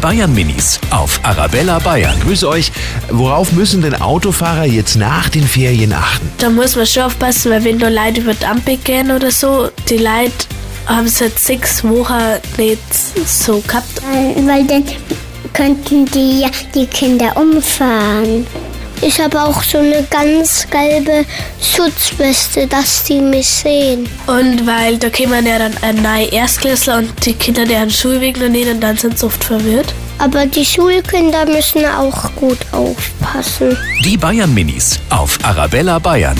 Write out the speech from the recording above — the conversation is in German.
Bayern Minis auf Arabella Bayern. Grüße euch. Worauf müssen denn Autofahrer jetzt nach den Ferien achten? Da muss man schon aufpassen, weil wenn da Leute über die Ampel gehen oder so, die Leute haben seit sechs Wochen nicht so gehabt. Weil, weil dann könnten die ja die Kinder umfahren. Ich habe auch so eine ganz gelbe Schutzweste, dass die mich sehen. Und weil da kommen ja dann ein neue Erstklässler und die Kinder deren Schulweg noch nicht und dann sind sie oft verwirrt. Aber die Schulkinder müssen auch gut aufpassen. Die Bayern Minis auf Arabella Bayern.